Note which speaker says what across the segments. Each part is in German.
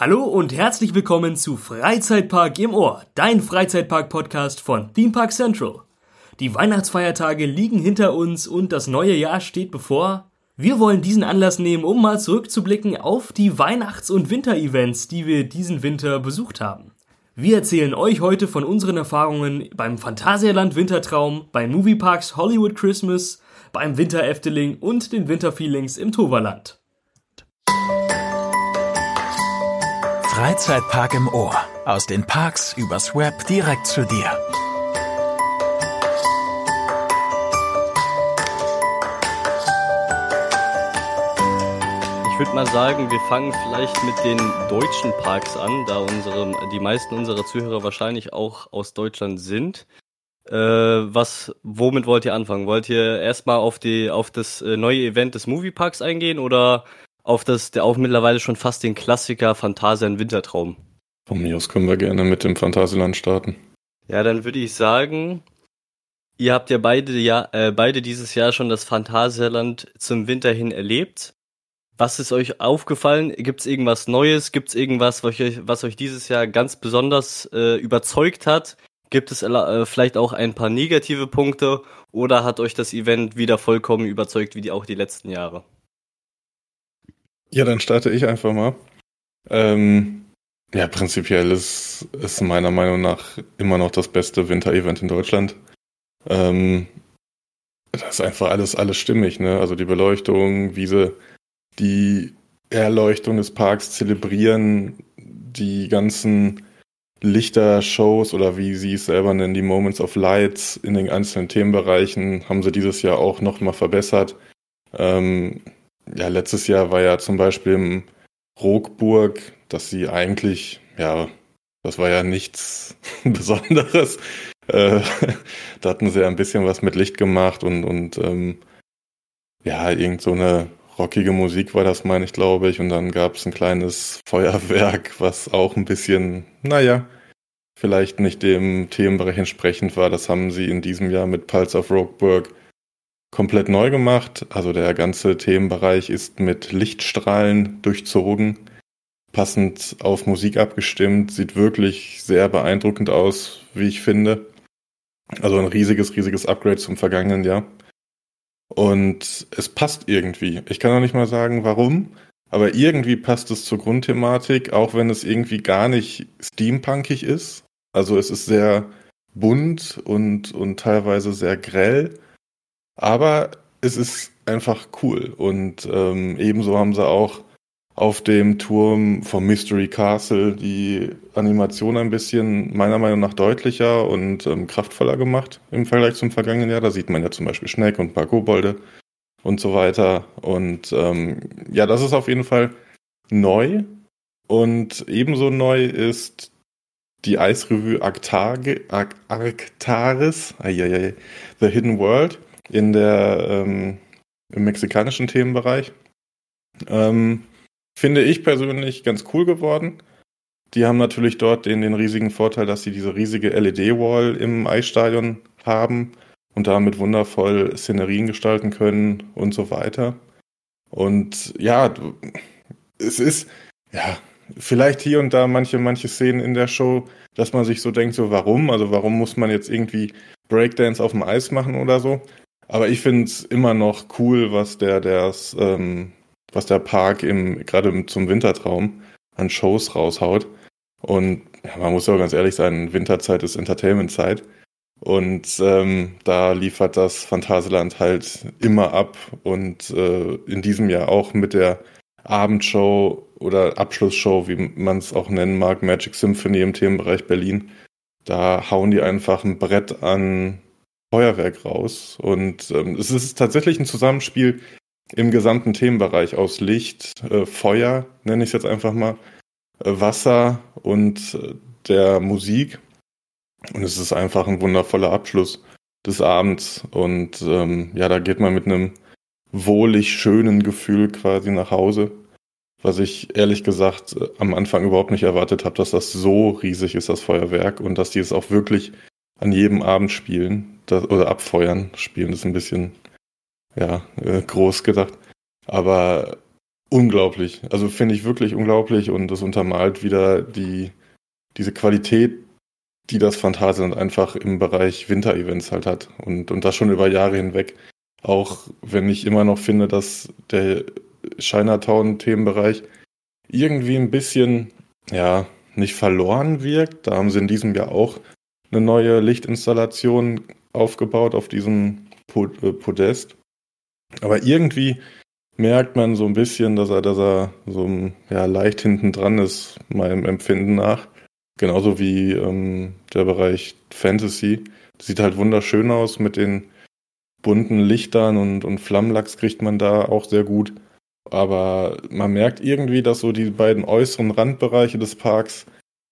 Speaker 1: Hallo und herzlich willkommen zu Freizeitpark im Ohr, dein Freizeitpark-Podcast von Theme Park Central. Die Weihnachtsfeiertage liegen hinter uns und das neue Jahr steht bevor. Wir wollen diesen Anlass nehmen, um mal zurückzublicken auf die Weihnachts- und Winter-Events, die wir diesen Winter besucht haben. Wir erzählen euch heute von unseren Erfahrungen beim Phantasialand Wintertraum, bei Movieparks Hollywood Christmas, beim Winter Efteling und den Winterfeelings im Toverland.
Speaker 2: Freizeitpark im Ohr. Aus den Parks übers Web direkt zu dir.
Speaker 3: Ich würde mal sagen, wir fangen vielleicht mit den deutschen Parks an, da unsere, die meisten unserer Zuhörer wahrscheinlich auch aus Deutschland sind. Äh, was, womit wollt ihr anfangen? Wollt ihr erstmal auf auf das äh, neue Event des Movieparks eingehen oder auf das, der auch mittlerweile schon fast den Klassiker Phantasian Wintertraum?
Speaker 4: Von mir aus können wir gerne mit dem Phantasialand starten.
Speaker 3: Ja, dann würde ich sagen, ihr habt ja beide, ja, äh, beide dieses Jahr schon das Phantasialand zum Winter hin erlebt. Was ist euch aufgefallen? Gibt es irgendwas Neues? Gibt es irgendwas, was euch, was euch dieses Jahr ganz besonders äh, überzeugt hat? Gibt es äh, vielleicht auch ein paar negative Punkte? Oder hat euch das Event wieder vollkommen überzeugt, wie die, auch die letzten Jahre?
Speaker 4: Ja, dann starte ich einfach mal. Ähm, ja, prinzipiell ist, ist meiner Meinung nach immer noch das beste Winter-Event in Deutschland. Ähm, das ist einfach alles, alles stimmig, ne? Also die Beleuchtung, wie sie die Erleuchtung des Parks zelebrieren, die ganzen Lichtershows oder wie sie es selber nennen, die Moments of Lights in den einzelnen Themenbereichen haben sie dieses Jahr auch nochmal verbessert. Ähm, ja, letztes Jahr war ja zum Beispiel im Rockburg, dass sie eigentlich, ja, das war ja nichts Besonderes. Äh, da hatten sie ja ein bisschen was mit Licht gemacht und, und ähm, ja, irgend so eine rockige Musik war das, meine ich, glaube ich. Und dann gab es ein kleines Feuerwerk, was auch ein bisschen, naja, vielleicht nicht dem Themenbereich entsprechend war. Das haben sie in diesem Jahr mit Pulse of Rogueburg komplett neu gemacht. Also der ganze Themenbereich ist mit Lichtstrahlen durchzogen, passend auf Musik abgestimmt, sieht wirklich sehr beeindruckend aus, wie ich finde. Also ein riesiges, riesiges Upgrade zum vergangenen Jahr. Und es passt irgendwie. Ich kann auch nicht mal sagen, warum, aber irgendwie passt es zur Grundthematik, auch wenn es irgendwie gar nicht steampunkig ist. Also es ist sehr bunt und, und teilweise sehr grell, aber es ist einfach cool. Und ähm, ebenso haben sie auch auf dem Turm vom Mystery Castle die Animation ein bisschen meiner Meinung nach deutlicher und ähm, kraftvoller gemacht im Vergleich zum vergangenen Jahr. Da sieht man ja zum Beispiel Schneck und ein paar Kobolde und so weiter. Und ähm, ja, das ist auf jeden Fall neu. Und ebenso neu ist die Eisrevue Arctage, Arc Arctaris, The Hidden World in der ähm, im mexikanischen Themenbereich. Ähm, Finde ich persönlich ganz cool geworden. Die haben natürlich dort den, den riesigen Vorteil, dass sie diese riesige LED-Wall im Eisstadion haben und damit wundervoll Szenerien gestalten können und so weiter. Und ja, es ist, ja, vielleicht hier und da manche, manche Szenen in der Show, dass man sich so denkt, so warum? Also warum muss man jetzt irgendwie Breakdance auf dem Eis machen oder so? Aber ich finde es immer noch cool, was der, der ähm, was der Park im, gerade zum Wintertraum an Shows raushaut. Und ja, man muss ja ganz ehrlich sein, Winterzeit ist Entertainmentzeit. Und ähm, da liefert das Phantasialand halt immer ab. Und äh, in diesem Jahr auch mit der Abendshow oder Abschlussshow, wie man es auch nennen mag, Magic Symphony im Themenbereich Berlin. Da hauen die einfach ein Brett an Feuerwerk raus. Und ähm, es ist tatsächlich ein Zusammenspiel im gesamten Themenbereich aus Licht, äh, Feuer, nenne ich es jetzt einfach mal, äh, Wasser und äh, der Musik. Und es ist einfach ein wundervoller Abschluss des Abends. Und ähm, ja, da geht man mit einem wohlig schönen Gefühl quasi nach Hause. Was ich ehrlich gesagt äh, am Anfang überhaupt nicht erwartet habe, dass das so riesig ist, das Feuerwerk, und dass die es auch wirklich an jedem Abend spielen das, oder abfeuern. Spielen ist ein bisschen ja, äh, groß gedacht. Aber unglaublich. Also finde ich wirklich unglaublich und das untermalt wieder die, diese Qualität, die das Phantasialand einfach im Bereich Winter-Events halt hat und, und das schon über Jahre hinweg. Auch wenn ich immer noch finde, dass der Chinatown-Themenbereich irgendwie ein bisschen, ja, nicht verloren wirkt. Da haben sie in diesem Jahr auch eine neue Lichtinstallation aufgebaut auf diesem äh, Podest. Aber irgendwie merkt man so ein bisschen, dass er, dass er so ja, leicht hinten dran ist, meinem Empfinden nach. Genauso wie ähm, der Bereich Fantasy. Sieht halt wunderschön aus mit den bunten Lichtern und, und Flammlachs kriegt man da auch sehr gut. Aber man merkt irgendwie, dass so die beiden äußeren Randbereiche des Parks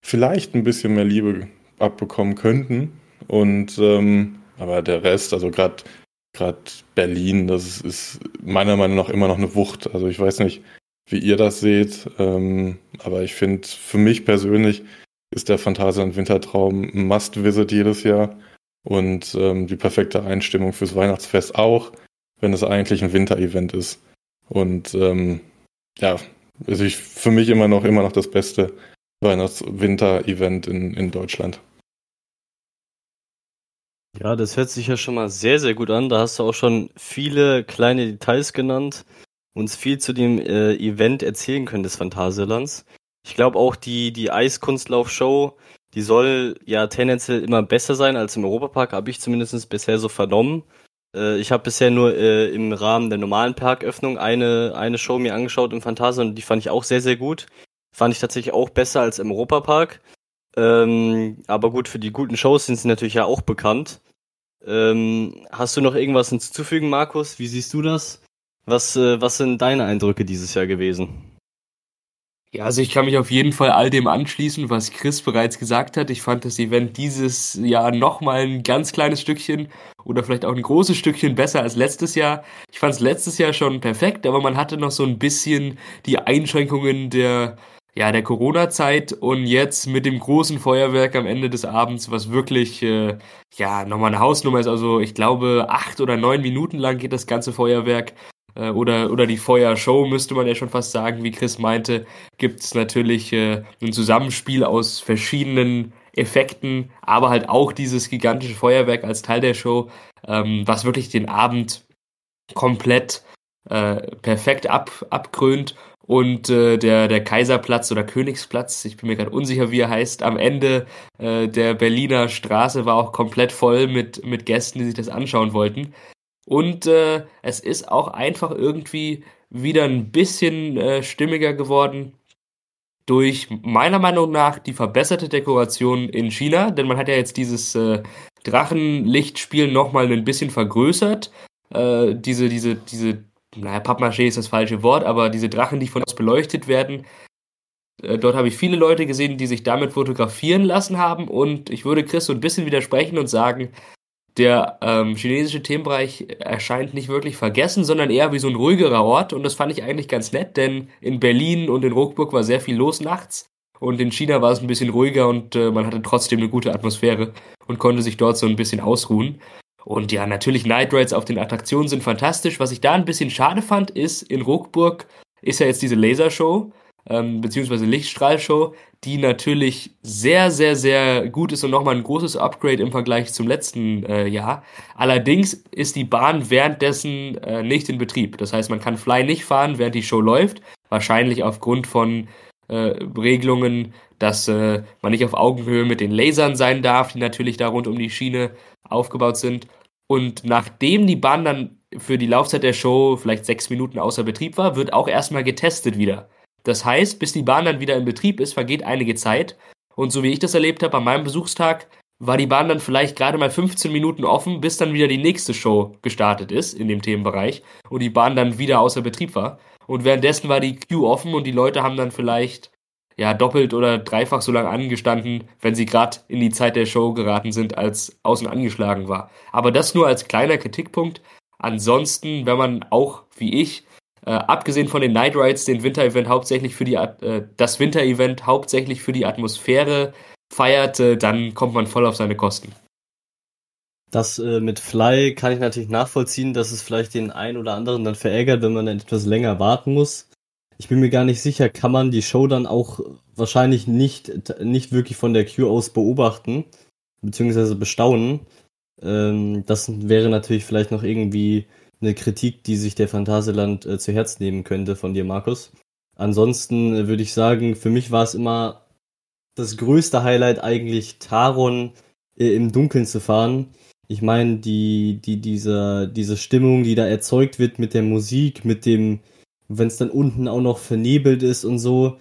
Speaker 4: vielleicht ein bisschen mehr Liebe abbekommen könnten. Und ähm, aber der Rest, also gerade gerade Berlin, das ist, ist, meiner Meinung nach immer noch eine Wucht. Also ich weiß nicht, wie ihr das seht, ähm, aber ich finde, für mich persönlich ist der Phantasialand Wintertraum ein Must-Visit jedes Jahr und ähm, die perfekte Einstimmung fürs Weihnachtsfest auch, wenn es eigentlich ein Winter-Event ist. Und ähm, ja, also ich, für mich immer noch immer noch das beste Weihnachts-Winter-Event in, in Deutschland.
Speaker 3: Ja, das hört sich ja schon mal sehr, sehr gut an. Da hast du auch schon viele kleine Details genannt, uns viel zu dem äh, Event erzählen können des Phantasialands. Ich glaube auch die, die Eiskunstlauf-Show, die soll ja tendenziell immer besser sein als im Europapark, habe ich zumindest bisher so vernommen. Äh, ich habe bisher nur äh, im Rahmen der normalen Parköffnung eine, eine Show mir angeschaut im Phantasialand und die fand ich auch sehr, sehr gut. Fand ich tatsächlich auch besser als im Europapark. Ähm, aber gut, für die guten Shows sind sie natürlich ja auch bekannt. Ähm, hast du noch irgendwas hinzuzufügen, Markus? Wie siehst du das? Was, äh, was sind deine Eindrücke dieses Jahr gewesen?
Speaker 1: Ja, also ich kann mich auf jeden Fall all dem anschließen, was Chris bereits gesagt hat. Ich fand das Event dieses Jahr nochmal ein ganz kleines Stückchen oder vielleicht auch ein großes Stückchen besser als letztes Jahr. Ich fand es letztes Jahr schon perfekt, aber man hatte noch so ein bisschen die Einschränkungen der ja, der Corona-Zeit und jetzt mit dem großen Feuerwerk am Ende des Abends, was wirklich, äh, ja, nochmal eine Hausnummer ist. Also ich glaube, acht oder neun Minuten lang geht das ganze Feuerwerk äh, oder, oder die Feuershow, müsste man ja schon fast sagen, wie Chris meinte, gibt es natürlich äh, ein Zusammenspiel aus verschiedenen Effekten, aber halt auch dieses gigantische Feuerwerk als Teil der Show, ähm, was wirklich den Abend komplett äh, perfekt ab, abkrönt und äh, der, der Kaiserplatz oder Königsplatz, ich bin mir gerade unsicher, wie er heißt, am Ende äh, der Berliner Straße war auch komplett voll mit, mit Gästen, die sich das anschauen wollten. Und äh, es ist auch einfach irgendwie wieder ein bisschen äh, stimmiger geworden durch meiner Meinung nach die verbesserte Dekoration in China, denn man hat ja jetzt dieses äh, Drachenlichtspiel nochmal ein bisschen vergrößert. Äh, diese, diese, diese naja, Pappmaché ist das falsche Wort, aber diese Drachen, die von uns beleuchtet werden, äh, dort habe ich viele Leute gesehen, die sich damit fotografieren lassen haben und ich würde Chris so ein bisschen widersprechen und sagen, der ähm, chinesische Themenbereich erscheint nicht wirklich vergessen, sondern eher wie so ein ruhigerer Ort und das fand ich eigentlich ganz nett, denn in Berlin und in Ruckburg war sehr viel los nachts und in China war es ein bisschen ruhiger und äh, man hatte trotzdem eine gute Atmosphäre und konnte sich dort so ein bisschen ausruhen. Und ja, natürlich Night Rides auf den Attraktionen sind fantastisch. Was ich da ein bisschen schade fand, ist, in Ruckburg ist ja jetzt diese Lasershow, ähm, beziehungsweise Lichtstrahlshow, die natürlich sehr, sehr, sehr gut ist und nochmal ein großes Upgrade im Vergleich zum letzten äh, Jahr. Allerdings ist die Bahn währenddessen äh, nicht in Betrieb. Das heißt, man kann Fly nicht fahren, während die Show läuft. Wahrscheinlich aufgrund von äh, Regelungen, dass äh, man nicht auf Augenhöhe mit den Lasern sein darf, die natürlich da rund um die Schiene aufgebaut sind. Und nachdem die Bahn dann für die Laufzeit der Show vielleicht sechs Minuten außer Betrieb war, wird auch erstmal getestet wieder. Das heißt, bis die Bahn dann wieder in Betrieb ist, vergeht einige Zeit. Und so wie ich das erlebt habe, an meinem Besuchstag war die Bahn dann vielleicht gerade mal 15 Minuten offen, bis dann wieder die nächste Show gestartet ist in dem Themenbereich und die Bahn dann wieder außer Betrieb war. Und währenddessen war die Queue offen und die Leute haben dann vielleicht ja doppelt oder dreifach so lange angestanden, wenn sie gerade in die Zeit der Show geraten sind, als außen angeschlagen war. Aber das nur als kleiner Kritikpunkt. Ansonsten, wenn man auch wie ich, äh, abgesehen von den Night Rides, den Winter-Event hauptsächlich für die äh, das Winter-Event hauptsächlich für die Atmosphäre feiert, äh, dann kommt man voll auf seine Kosten.
Speaker 3: Das äh, mit Fly kann ich natürlich nachvollziehen, dass es vielleicht den einen oder anderen dann verärgert, wenn man dann etwas länger warten muss.
Speaker 5: Ich bin mir gar nicht sicher, kann man die Show dann auch wahrscheinlich nicht, nicht wirklich von der Queue aus beobachten, beziehungsweise bestaunen. Ähm, das wäre natürlich vielleicht noch irgendwie eine Kritik, die sich der Phantasialand äh, zu Herz nehmen könnte von dir, Markus. Ansonsten äh, würde ich sagen, für mich war es immer das größte Highlight eigentlich Taron äh, im Dunkeln zu fahren. Ich meine, die, die, diese, diese Stimmung, die da erzeugt wird mit der Musik, mit dem, wenn es dann unten auch noch vernebelt ist und so,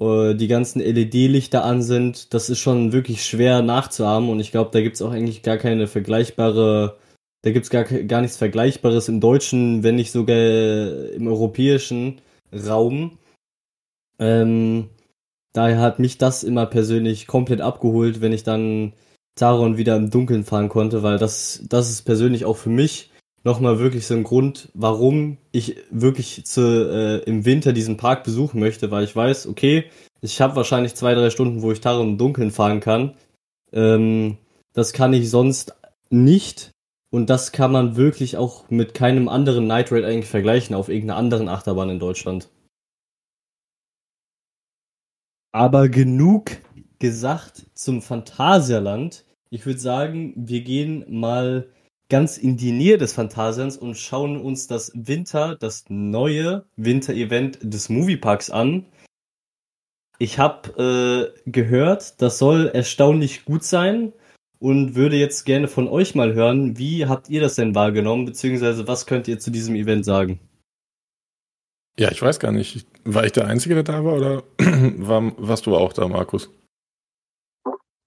Speaker 5: äh, die ganzen LED-Lichter an sind, das ist schon wirklich schwer nachzuahmen und ich glaube, da gibt's auch eigentlich gar keine vergleichbare, da gibt's gar, gar nichts Vergleichbares im deutschen, wenn nicht sogar im europäischen Raum. Ähm, daher hat mich das immer persönlich komplett abgeholt, wenn ich dann Taron wieder im Dunkeln fahren konnte, weil das, das ist persönlich auch für mich nochmal wirklich so ein Grund, warum ich wirklich zu, äh, im Winter diesen Park besuchen möchte, weil ich weiß, okay, ich habe wahrscheinlich zwei, drei Stunden, wo ich Taron im Dunkeln fahren kann. Ähm, das kann ich sonst nicht. Und das kann man wirklich auch mit keinem anderen Night Raid eigentlich vergleichen auf irgendeiner anderen Achterbahn in Deutschland. Aber genug gesagt zum Phantasialand. Ich würde sagen, wir gehen mal ganz in die Nähe des Phantasians und schauen uns das Winter, das neue Winter-Event des Movieparks an. Ich habe äh, gehört, das soll erstaunlich gut sein und würde jetzt gerne von euch mal hören, wie habt ihr das denn wahrgenommen, beziehungsweise was könnt ihr zu diesem Event sagen?
Speaker 4: Ja, ich weiß gar nicht. War ich der Einzige, der da war oder war, warst du auch da, Markus?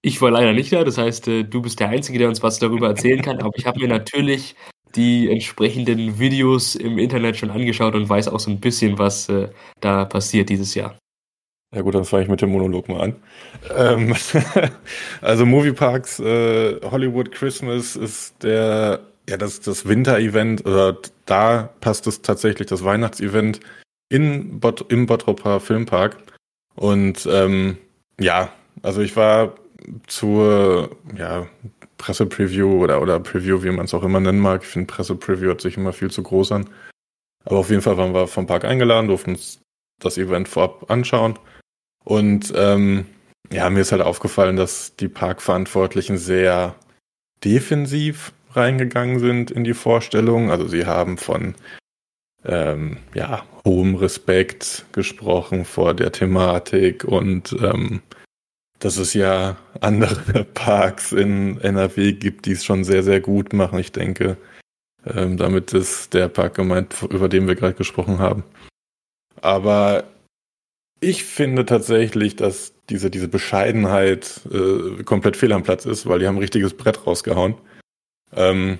Speaker 1: Ich war leider nicht da, das heißt, äh, du bist der Einzige, der uns was darüber erzählen kann, aber ich habe mir natürlich die entsprechenden Videos im Internet schon angeschaut und weiß auch so ein bisschen, was äh, da passiert dieses Jahr.
Speaker 4: Ja gut, dann fange ich mit dem Monolog mal an. Ähm, also Movieparks äh, Hollywood Christmas ist der ja das das Winter-Event oder da passt es tatsächlich das Weihnachtsevent in Bot im Bottroper Filmpark. Und ähm, ja, also ich war zur ja, Pressepreview oder, oder Preview, wie man es auch immer nennen mag. Ich finde, Pressepreview hört sich immer viel zu groß an. Aber auf jeden Fall waren wir vom Park eingeladen, durften uns das Event vorab anschauen. Und ähm, ja, mir ist halt aufgefallen, dass die Parkverantwortlichen sehr defensiv reingegangen sind in die Vorstellung. Also sie haben von ähm, ja, hohem Respekt gesprochen vor der Thematik und ähm, dass es ja andere Parks in NRW gibt, die es schon sehr, sehr gut machen. Ich denke, ähm, damit ist der Park gemeint, über den wir gerade gesprochen haben. Aber ich finde tatsächlich, dass diese, diese Bescheidenheit äh, komplett fehl am Platz ist, weil die haben ein richtiges Brett rausgehauen. Ähm,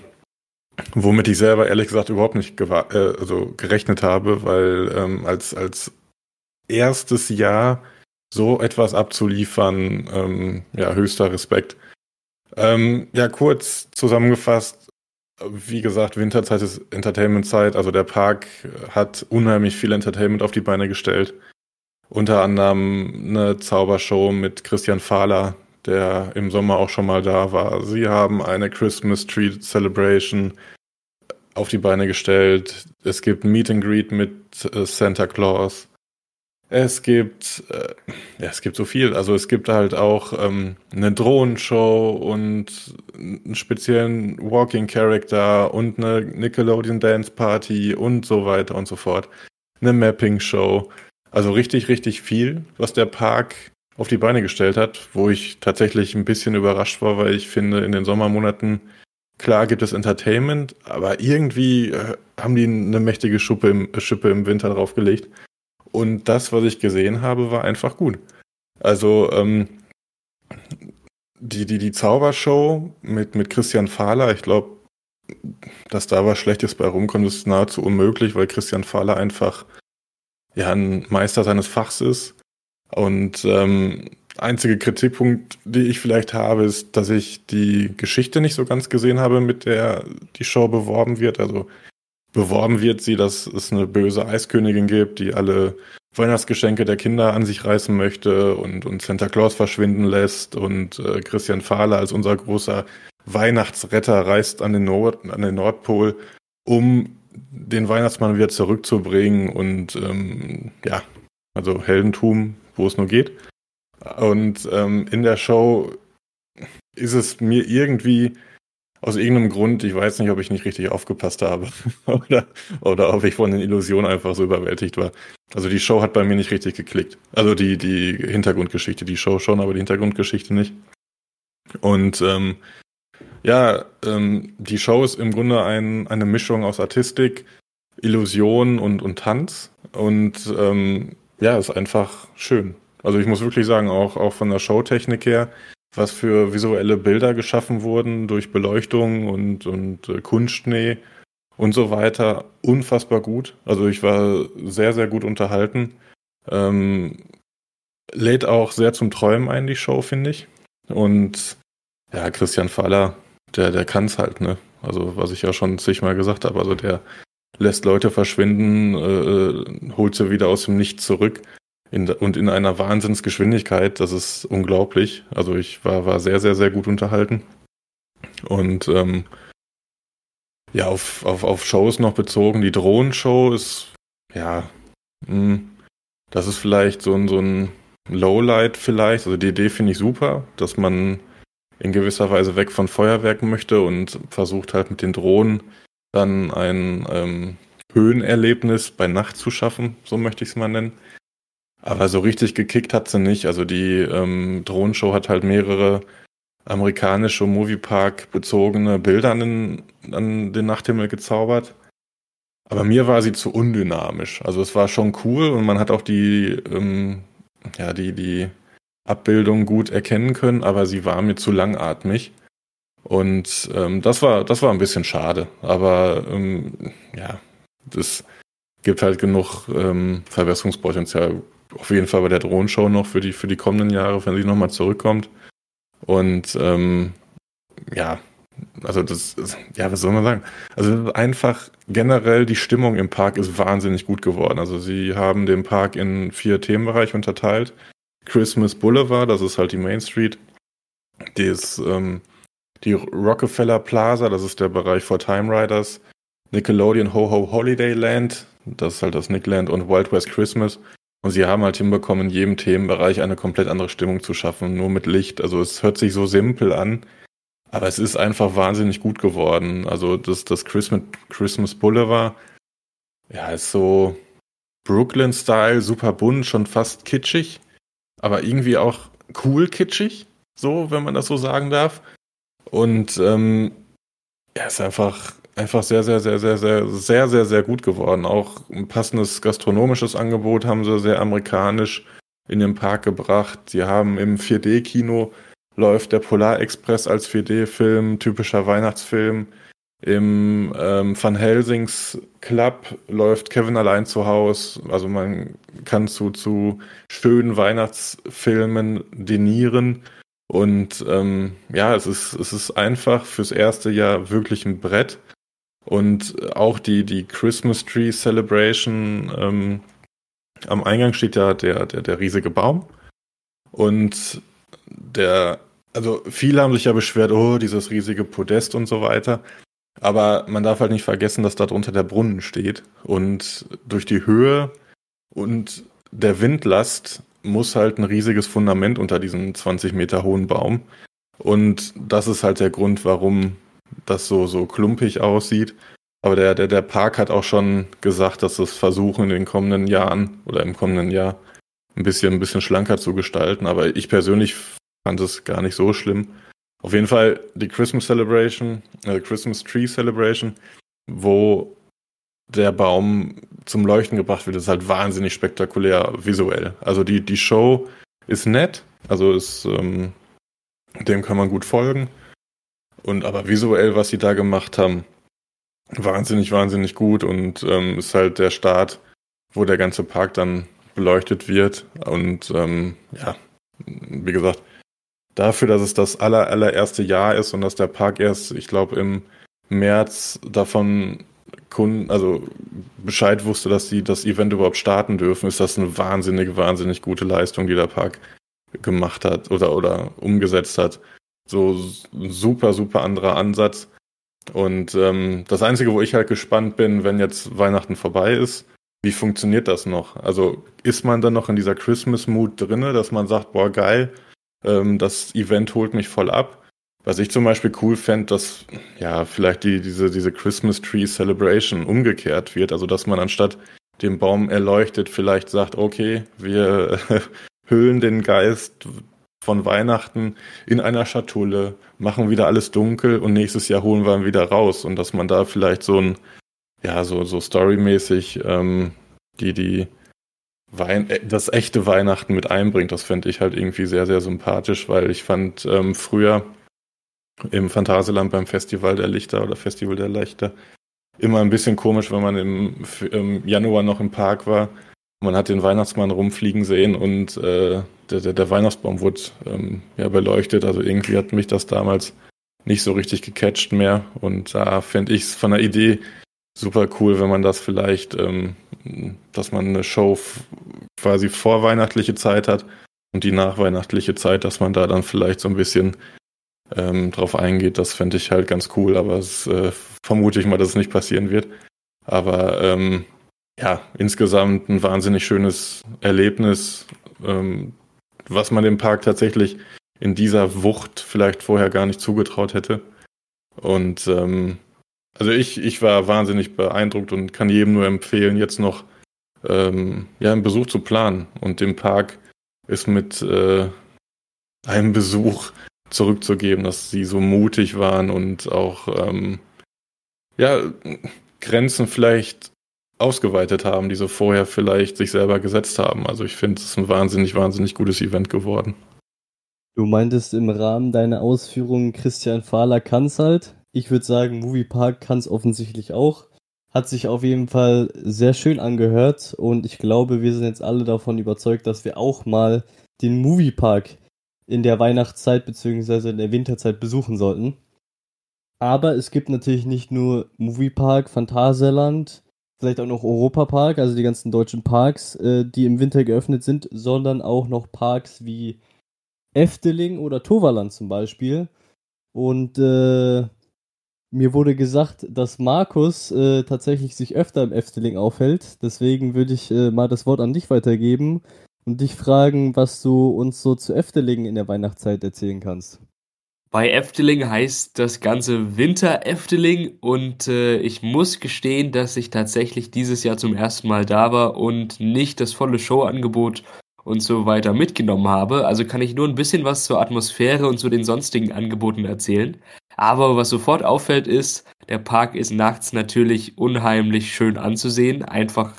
Speaker 4: Womit ich selber ehrlich gesagt überhaupt nicht äh, also gerechnet habe, weil ähm, als, als erstes Jahr so etwas abzuliefern, ähm, ja, höchster Respekt. Ähm, ja, kurz zusammengefasst, wie gesagt, Winterzeit ist Entertainmentzeit, also der Park hat unheimlich viel Entertainment auf die Beine gestellt. Unter anderem eine Zaubershow mit Christian Fahler, der im Sommer auch schon mal da war. Sie haben eine Christmas Tree Celebration auf die Beine gestellt. Es gibt Meet and Greet mit äh, Santa Claus. Es gibt, äh, ja, es gibt so viel. Also es gibt halt auch ähm, eine Drohnenshow und einen speziellen Walking Character und eine Nickelodeon Dance Party und so weiter und so fort. Eine Mapping Show. Also richtig, richtig viel, was der Park auf die Beine gestellt hat, wo ich tatsächlich ein bisschen überrascht war, weil ich finde, in den Sommermonaten, klar gibt es Entertainment, aber irgendwie äh, haben die eine mächtige Schuppe im, Schippe im Winter draufgelegt. Und das, was ich gesehen habe, war einfach gut. Also, ähm, die, die, die Zaubershow mit, mit Christian Fahler, ich glaube, dass da was Schlechtes bei rumkommt, ist nahezu unmöglich, weil Christian Fahler einfach ja ein Meister seines Fachs ist und ähm, einzige Kritikpunkt, die ich vielleicht habe, ist, dass ich die Geschichte nicht so ganz gesehen habe, mit der die Show beworben wird. Also beworben wird sie, dass es eine böse Eiskönigin gibt, die alle Weihnachtsgeschenke der Kinder an sich reißen möchte und, und Santa Claus verschwinden lässt und äh, Christian Fahler als unser großer Weihnachtsretter reist an den, Nord, an den Nordpol, um den Weihnachtsmann wieder zurückzubringen und ähm, ja, also Heldentum, wo es nur geht. Und ähm, in der Show ist es mir irgendwie aus irgendeinem Grund, ich weiß nicht, ob ich nicht richtig aufgepasst habe oder, oder ob ich von den Illusionen einfach so überwältigt war. Also die Show hat bei mir nicht richtig geklickt. Also die, die Hintergrundgeschichte, die Show schon, aber die Hintergrundgeschichte nicht. Und ähm, ja, ähm, die Show ist im Grunde ein, eine Mischung aus Artistik, Illusion und, und Tanz. Und ähm, ja, ist einfach schön. Also ich muss wirklich sagen, auch, auch von der Showtechnik her, was für visuelle Bilder geschaffen wurden durch Beleuchtung und, und äh, Kunstschnee und so weiter, unfassbar gut. Also ich war sehr, sehr gut unterhalten. Ähm, lädt auch sehr zum Träumen ein, die Show, finde ich. Und ja, Christian Faller, der, der kann es halt, ne? Also, was ich ja schon zigmal gesagt habe, also der lässt Leute verschwinden, äh, holt sie wieder aus dem Nichts zurück in, und in einer Wahnsinnsgeschwindigkeit. Das ist unglaublich. Also ich war, war sehr, sehr, sehr gut unterhalten. Und ähm, ja, auf, auf, auf Shows noch bezogen. Die Drohnenshow ist, ja, mh, hm, das ist vielleicht so ein, so ein Lowlight vielleicht. Also die Idee finde ich super, dass man in gewisser Weise weg von Feuerwerken möchte und versucht halt mit den Drohnen dann ein ähm, Höhenerlebnis bei Nacht zu schaffen, so möchte ich es mal nennen. Aber so richtig gekickt hat sie nicht. Also die ähm, Drohnenshow hat halt mehrere amerikanische Moviepark bezogene Bilder an den, an den Nachthimmel gezaubert. Aber mir war sie zu undynamisch. Also es war schon cool und man hat auch die, ähm, ja, die, die Abbildung gut erkennen können, aber sie war mir zu langatmig. Und ähm, das war, das war ein bisschen schade. Aber ähm, ja, das gibt halt genug ähm, Verbesserungspotenzial. Auf jeden Fall bei der Drohnenshow noch für die, für die kommenden Jahre, wenn sie nochmal zurückkommt. Und ähm, ja, also das, ja, was soll man sagen? Also einfach generell die Stimmung im Park ist wahnsinnig gut geworden. Also sie haben den Park in vier Themenbereiche unterteilt. Christmas Boulevard, das ist halt die Main Street. Die ist ähm, die Rockefeller Plaza, das ist der Bereich vor Time Riders. Nickelodeon Ho Ho Holiday Land, das ist halt das Nickland und Wild West Christmas. Und sie haben halt hinbekommen, in jedem Themenbereich eine komplett andere Stimmung zu schaffen, nur mit Licht. Also es hört sich so simpel an, aber es ist einfach wahnsinnig gut geworden. Also das, das Christmas, Christmas Boulevard, ja, ist so Brooklyn-Style, super bunt, schon fast kitschig aber irgendwie auch cool kitschig, so, wenn man das so sagen darf. Und ähm, ja, ist einfach, einfach sehr, sehr, sehr, sehr, sehr, sehr, sehr, sehr gut geworden. Auch ein passendes gastronomisches Angebot haben sie sehr amerikanisch in den Park gebracht. Sie haben im 4D-Kino läuft der Polar Express als 4D-Film, typischer Weihnachtsfilm. Im ähm, Van Helsings Club läuft Kevin allein zu Haus. Also man kann zu, zu schönen Weihnachtsfilmen denieren. Und ähm, ja, es ist, es ist einfach fürs erste Jahr wirklich ein Brett. Und auch die, die Christmas Tree Celebration, ähm, am Eingang steht ja der, der, der riesige Baum. Und der, also viele haben sich ja beschwert, oh, dieses riesige Podest und so weiter. Aber man darf halt nicht vergessen, dass darunter der Brunnen steht. Und durch die Höhe und der Windlast muss halt ein riesiges Fundament unter diesem 20 Meter hohen Baum. Und das ist halt der Grund, warum das so, so klumpig aussieht. Aber der, der, der Park hat auch schon gesagt, dass es versuchen in den kommenden Jahren oder im kommenden Jahr ein bisschen, ein bisschen schlanker zu gestalten. Aber ich persönlich fand es gar nicht so schlimm. Auf jeden Fall die Christmas Celebration, äh, Christmas Tree Celebration, wo der Baum zum Leuchten gebracht wird, ist halt wahnsinnig spektakulär visuell. Also die, die Show ist nett, also ist, ähm, dem kann man gut folgen. Und aber visuell, was sie da gemacht haben, wahnsinnig, wahnsinnig gut und ähm, ist halt der Start, wo der ganze Park dann beleuchtet wird. Und ähm, ja, wie gesagt, dafür, dass es das aller, allererste Jahr ist und dass der Park erst, ich glaube, im März davon Kunden, also Bescheid wusste, dass sie das Event überhaupt starten dürfen, ist das eine wahnsinnig, wahnsinnig gute Leistung, die der Park gemacht hat oder, oder umgesetzt hat. So super, super anderer Ansatz. Und ähm, das Einzige, wo ich halt gespannt bin, wenn jetzt Weihnachten vorbei ist, wie funktioniert das noch? Also ist man dann noch in dieser Christmas-Mood drinne, dass man sagt, boah, geil, ähm, das Event holt mich voll ab? Was ich zum Beispiel cool fände, dass ja vielleicht die, diese, diese Christmas Tree Celebration umgekehrt wird. Also dass man anstatt den Baum erleuchtet, vielleicht sagt, okay, wir hüllen den Geist von Weihnachten in einer Schatulle, machen wieder alles dunkel und nächstes Jahr holen wir ihn wieder raus. Und dass man da vielleicht so ein, ja, so, so storymäßig ähm, die, die Wein, äh, das echte Weihnachten mit einbringt. Das fände ich halt irgendwie sehr, sehr sympathisch, weil ich fand ähm, früher im Phantasialand beim Festival der Lichter oder Festival der Lichter immer ein bisschen komisch, wenn man im, im Januar noch im Park war. Man hat den Weihnachtsmann rumfliegen sehen und äh, der, der, der, Weihnachtsbaum wurde ähm, ja beleuchtet. Also irgendwie hat mich das damals nicht so richtig gecatcht mehr. Und da fände ich es von der Idee super cool, wenn man das vielleicht, ähm, dass man eine Show quasi vorweihnachtliche Zeit hat und die nachweihnachtliche Zeit, dass man da dann vielleicht so ein bisschen ähm, drauf eingeht. Das fände ich halt ganz cool, aber es äh, vermute ich mal, dass es nicht passieren wird. Aber ähm, ja, insgesamt ein wahnsinnig schönes Erlebnis, ähm, was man dem Park tatsächlich in dieser Wucht vielleicht vorher gar nicht zugetraut hätte. Und ähm, also ich, ich war wahnsinnig beeindruckt und kann jedem nur empfehlen, jetzt noch ähm, ja, einen Besuch zu planen. Und dem Park ist mit äh, einem Besuch zurückzugeben, dass sie so mutig waren und auch ähm, ja, Grenzen vielleicht ausgeweitet haben, die sie vorher vielleicht sich selber gesetzt haben. Also ich finde, es ist ein wahnsinnig, wahnsinnig gutes Event geworden.
Speaker 5: Du meintest im Rahmen deiner Ausführungen, Christian Fahler kann es halt. Ich würde sagen, Moviepark kann es offensichtlich auch. Hat sich auf jeden Fall sehr schön angehört und ich glaube, wir sind jetzt alle davon überzeugt, dass wir auch mal den Moviepark in der Weihnachtszeit bzw. in der Winterzeit besuchen sollten. Aber es gibt natürlich nicht nur Moviepark, Phantasialand, vielleicht auch noch Europapark, also die ganzen deutschen Parks, äh, die im Winter geöffnet sind, sondern auch noch Parks wie Efteling oder Toverland zum Beispiel. Und äh, mir wurde gesagt, dass Markus äh, tatsächlich sich öfter im Efteling aufhält. Deswegen würde ich äh, mal das Wort an dich weitergeben und dich fragen, was du uns so zu Efteling in der Weihnachtszeit erzählen kannst.
Speaker 1: Bei Efteling heißt das Ganze Winter Efteling und äh, ich muss gestehen, dass ich tatsächlich dieses Jahr zum ersten Mal da war und nicht das volle Showangebot und so weiter mitgenommen habe. Also kann ich nur ein bisschen was zur Atmosphäre und zu den sonstigen Angeboten erzählen. Aber was sofort auffällt ist, der Park ist nachts natürlich unheimlich schön anzusehen. Einfach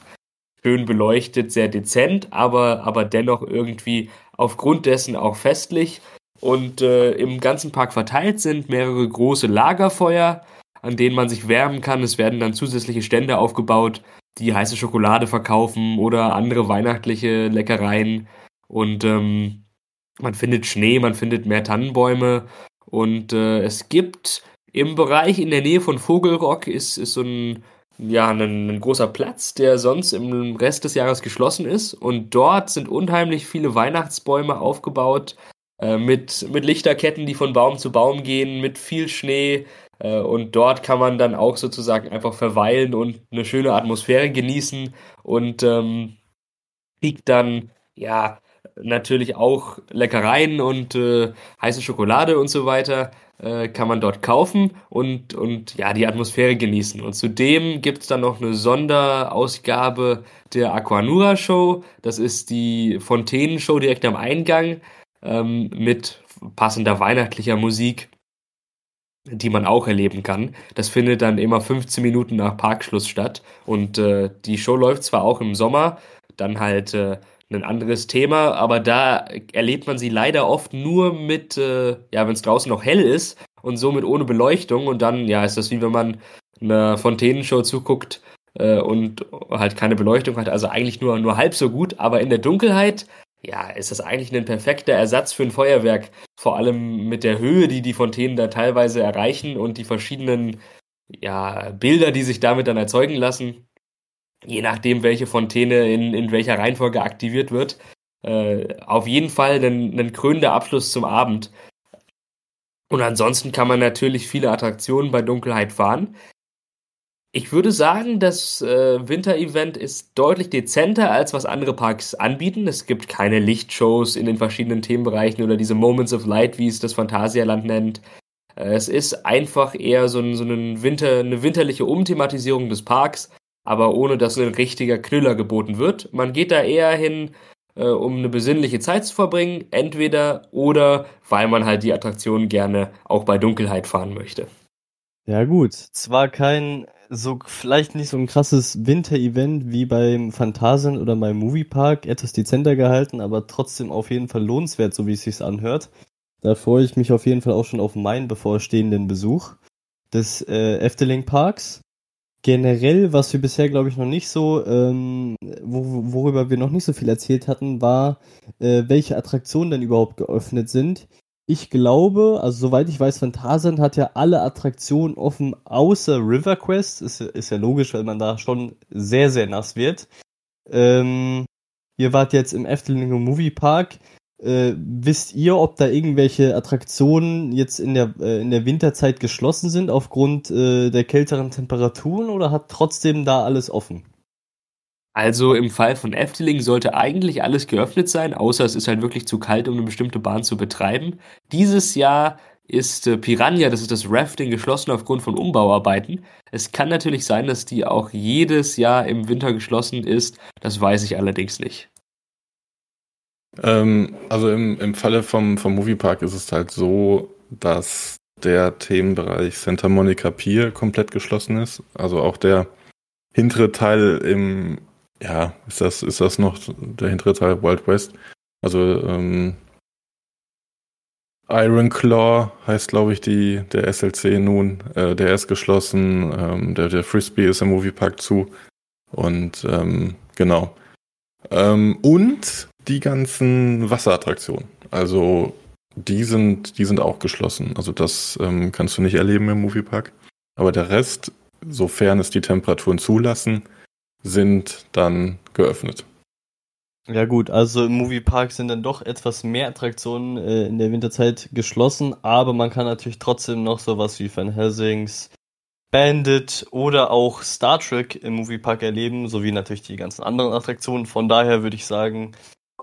Speaker 1: schön beleuchtet, sehr dezent, aber, aber dennoch irgendwie aufgrund dessen auch festlich. Und äh, im ganzen Park verteilt sind mehrere große Lagerfeuer, an denen man sich wärmen kann. Es werden dann zusätzliche Stände aufgebaut, die heiße Schokolade verkaufen oder andere weihnachtliche Leckereien. Und ähm, man findet Schnee, man findet mehr Tannenbäume. Und äh, es gibt im Bereich in der Nähe von Vogelrock ist, ist so ein ja, ein, ein, großer Platz, der sonst im Rest des Jahres geschlossen ist. Und dort sind unheimlich viele Weihnachtsbäume aufgebaut, äh, mit, mit Lichterketten, die von Baum zu Baum gehen, mit viel Schnee. Äh, und dort kann man dann auch sozusagen einfach verweilen und eine schöne Atmosphäre genießen und ähm, kriegt dann, ja, natürlich auch Leckereien und äh, heiße Schokolade und so weiter äh, kann man dort kaufen und, und ja, die Atmosphäre genießen. Und zudem gibt es dann noch eine Sonderausgabe der Aquanura Show. Das ist die Fontänenshow direkt am Eingang ähm, mit passender weihnachtlicher Musik, die man auch erleben kann. Das findet dann immer 15 Minuten nach Parkschluss statt. Und äh, die Show läuft zwar auch im Sommer, dann halt äh, ein anderes Thema, aber da erlebt man sie leider oft nur mit, äh, ja, wenn es draußen noch hell ist und somit ohne Beleuchtung und dann, ja, ist das wie wenn man einer Fontänenshow zuguckt äh, und halt keine Beleuchtung hat, also eigentlich nur, nur halb so gut, aber in der Dunkelheit, ja, ist das eigentlich ein perfekter Ersatz für ein Feuerwerk, vor allem mit der Höhe, die die Fontänen da teilweise erreichen und die verschiedenen, ja, Bilder, die sich damit dann erzeugen lassen je nachdem, welche Fontäne in, in welcher Reihenfolge aktiviert wird. Äh, auf jeden Fall ein, ein krönender Abschluss zum Abend. Und ansonsten kann man natürlich viele Attraktionen bei Dunkelheit fahren. Ich würde sagen, das äh, Winter-Event ist deutlich dezenter, als was andere Parks anbieten. Es gibt keine Lichtshows in den verschiedenen Themenbereichen oder diese Moments of Light, wie es das Phantasialand nennt. Äh, es ist einfach eher so, ein, so ein Winter, eine winterliche Umthematisierung des Parks, aber ohne dass ein richtiger Knüller geboten wird. Man geht da eher hin, äh, um eine besinnliche Zeit zu verbringen, entweder oder weil man halt die Attraktion gerne auch bei Dunkelheit fahren möchte.
Speaker 5: Ja gut, zwar kein so vielleicht nicht so ein krasses Winter-Event wie beim Phantasien oder beim Moviepark, etwas dezenter gehalten, aber trotzdem auf jeden Fall lohnenswert, so wie es sich anhört. Da freue ich mich auf jeden Fall auch schon auf meinen bevorstehenden Besuch des äh, Efteling Parks. Generell, was wir bisher, glaube ich, noch nicht so, ähm, wo, worüber wir noch nicht so viel erzählt hatten, war, äh, welche Attraktionen denn überhaupt geöffnet sind. Ich glaube, also soweit ich weiß, Phantasien hat ja alle Attraktionen offen, außer River Quest. Ist, ist ja logisch, weil man da schon sehr, sehr nass wird. Ähm, ihr wart jetzt im Efteling Movie Park. Äh, wisst ihr, ob da irgendwelche Attraktionen jetzt in der, äh, in der Winterzeit geschlossen sind aufgrund äh, der kälteren Temperaturen oder hat trotzdem da alles offen?
Speaker 1: Also im Fall von Efteling sollte eigentlich alles geöffnet sein, außer es ist halt wirklich zu kalt, um eine bestimmte Bahn zu betreiben. Dieses Jahr ist äh, Piranha, das ist das Rafting, geschlossen aufgrund von Umbauarbeiten. Es kann natürlich sein, dass die auch jedes Jahr im Winter geschlossen ist. Das weiß ich allerdings nicht.
Speaker 4: Ähm, also im, im Falle vom, vom Moviepark ist es halt so, dass der Themenbereich Santa Monica Pier komplett geschlossen ist. Also auch der hintere Teil im, ja, ist das, ist das noch der hintere Teil Wild West? Also ähm, Iron Claw heißt, glaube ich, die, der SLC nun. Äh, der ist geschlossen. Ähm, der, der Frisbee ist im Moviepark zu. Und ähm, genau. Ähm, und die ganzen Wasserattraktionen. Also die sind, die sind auch geschlossen. Also das ähm, kannst du nicht erleben im Moviepark. Aber der Rest, sofern es die Temperaturen zulassen, sind dann geöffnet.
Speaker 5: Ja gut, also im Moviepark sind dann doch etwas mehr Attraktionen äh, in der Winterzeit geschlossen, aber man kann natürlich trotzdem noch sowas wie Van Helsings, Bandit oder auch Star Trek im Moviepark erleben, sowie natürlich die ganzen anderen Attraktionen. Von daher würde ich sagen,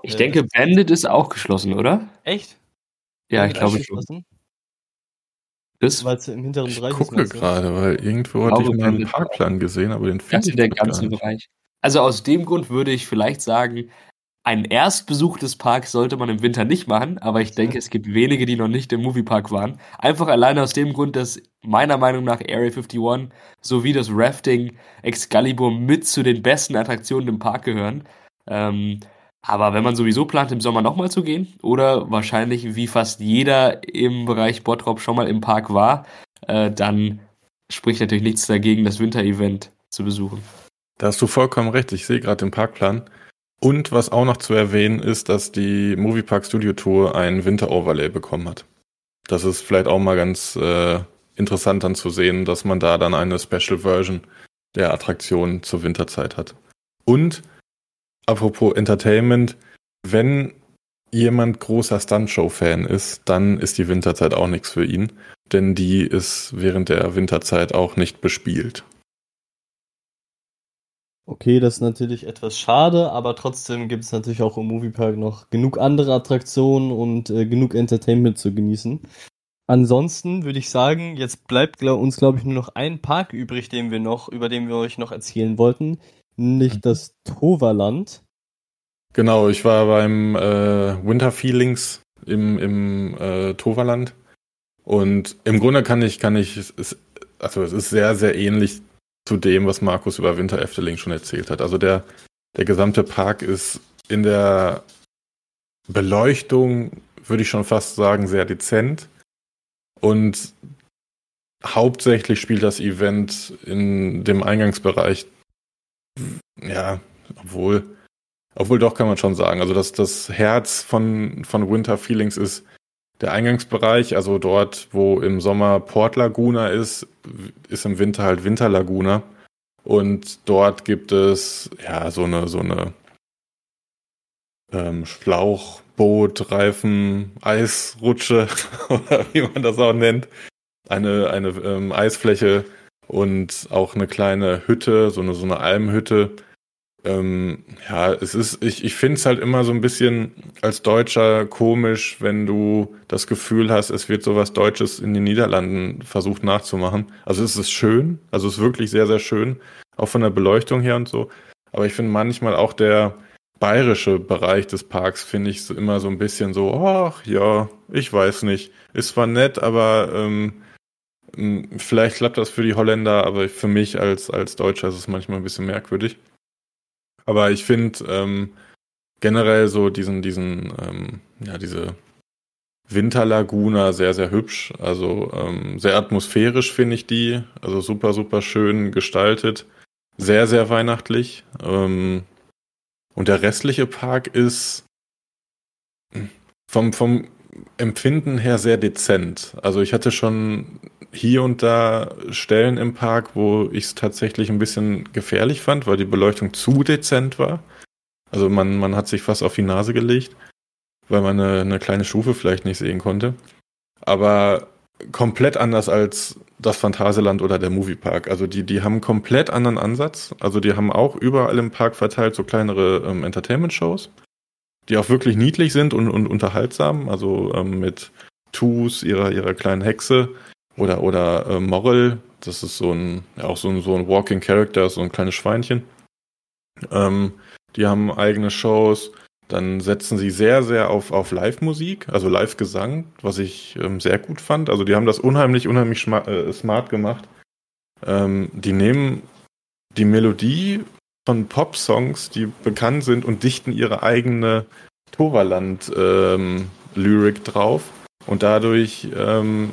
Speaker 1: ich äh, denke, Bandit ist auch geschlossen, oder?
Speaker 5: Echt?
Speaker 1: Ja, ich glaube schon.
Speaker 5: Das, weil es im hinteren
Speaker 4: ich
Speaker 5: Bereich
Speaker 4: gucke gerade, weil irgendwo hatte ich mal einen Parkplan gesehen, aber den finde
Speaker 1: ich der ganze Bereich. Also aus dem Grund würde ich vielleicht sagen, einen Erstbesuch des Parks sollte man im Winter nicht machen, aber ich denke, es gibt wenige, die noch nicht im Moviepark waren. Einfach alleine aus dem Grund, dass meiner Meinung nach Area 51 sowie das Rafting Excalibur mit zu den besten Attraktionen im Park gehören. Ähm, aber wenn man sowieso plant, im Sommer nochmal zu gehen, oder wahrscheinlich wie fast jeder im Bereich Bottrop schon mal im Park war, äh, dann spricht natürlich nichts dagegen, das Winter-Event zu besuchen.
Speaker 4: Da hast du vollkommen recht. Ich sehe gerade den Parkplan. Und was auch noch zu erwähnen ist, dass die Moviepark Studio Tour ein Winter-Overlay bekommen hat. Das ist vielleicht auch mal ganz äh, interessant dann zu sehen, dass man da dann eine Special Version der Attraktion zur Winterzeit hat. Und apropos Entertainment, wenn jemand großer Stuntshow-Fan ist, dann ist die Winterzeit auch nichts für ihn, denn die ist während der Winterzeit auch nicht bespielt.
Speaker 5: Okay, das ist natürlich etwas schade, aber trotzdem gibt es natürlich auch im Moviepark noch genug andere Attraktionen und äh, genug Entertainment zu genießen. Ansonsten würde ich sagen, jetzt bleibt glaub, uns, glaube ich, nur noch ein Park übrig, den wir noch, über den wir euch noch erzählen wollten nämlich mhm. das Toverland.
Speaker 4: Genau, ich war beim äh, Winter Feelings im, im äh, Toverland. Und im Grunde kann ich, kann ich, es, also es ist sehr, sehr ähnlich zu dem, was Markus über Winter Efteling schon erzählt hat. Also der, der gesamte Park ist in der Beleuchtung, würde ich schon fast sagen, sehr dezent. Und hauptsächlich spielt das Event in dem Eingangsbereich ja, obwohl, obwohl doch kann man schon sagen. Also das, das Herz von, von Winter Feelings ist der Eingangsbereich, also dort, wo im Sommer Port Laguna ist, ist im Winter halt Winter Laguna. Und dort gibt es ja so eine, so eine ähm, Schlauchboot, Reifen, Eisrutsche oder wie man das auch nennt. Eine, eine ähm, Eisfläche und auch eine kleine Hütte, so eine, so eine Almhütte. Ähm, ja, es ist, ich, ich finde es halt immer so ein bisschen als Deutscher komisch, wenn du das Gefühl hast, es wird sowas Deutsches in den Niederlanden versucht nachzumachen. Also es ist schön, also es ist wirklich sehr, sehr schön, auch von der Beleuchtung her und so. Aber ich finde manchmal auch der bayerische Bereich des Parks finde ich immer so ein bisschen so, ach ja, ich weiß nicht. Ist zwar nett, aber ähm, vielleicht klappt das für die Holländer, aber für mich als, als Deutscher ist es manchmal ein bisschen merkwürdig. Aber ich finde ähm, generell so diesen, diesen, ähm, ja, diese Winterlaguna sehr, sehr hübsch. Also ähm, sehr atmosphärisch finde ich die. Also super, super schön gestaltet. Sehr, sehr weihnachtlich. Ähm, und der restliche Park ist vom, vom Empfinden her sehr dezent. Also ich hatte schon hier und da Stellen im Park, wo ich es tatsächlich ein bisschen gefährlich fand, weil die Beleuchtung zu dezent war. Also man, man hat sich fast auf die Nase gelegt, weil man eine, eine kleine Stufe vielleicht nicht sehen konnte. Aber komplett anders als das Phantasialand oder der Moviepark. Also die, die haben einen komplett anderen Ansatz. Also die haben auch überall im Park verteilt so kleinere ähm, Entertainment-Shows, die auch wirklich niedlich sind und, und unterhaltsam. Also ähm, mit Tus, ihrer, ihrer kleinen Hexe, oder, oder äh, Morrill, das ist so ein, auch so ein, so ein Walking Character, so ein kleines Schweinchen. Ähm, die haben eigene Shows. Dann setzen sie sehr, sehr auf, auf Live-Musik, also Live-Gesang, was ich ähm, sehr gut fand. Also die haben das unheimlich, unheimlich äh, smart gemacht. Ähm, die nehmen die Melodie von Pop-Songs, die bekannt sind, und dichten ihre eigene Toverland-Lyrik ähm, drauf. Und dadurch ähm,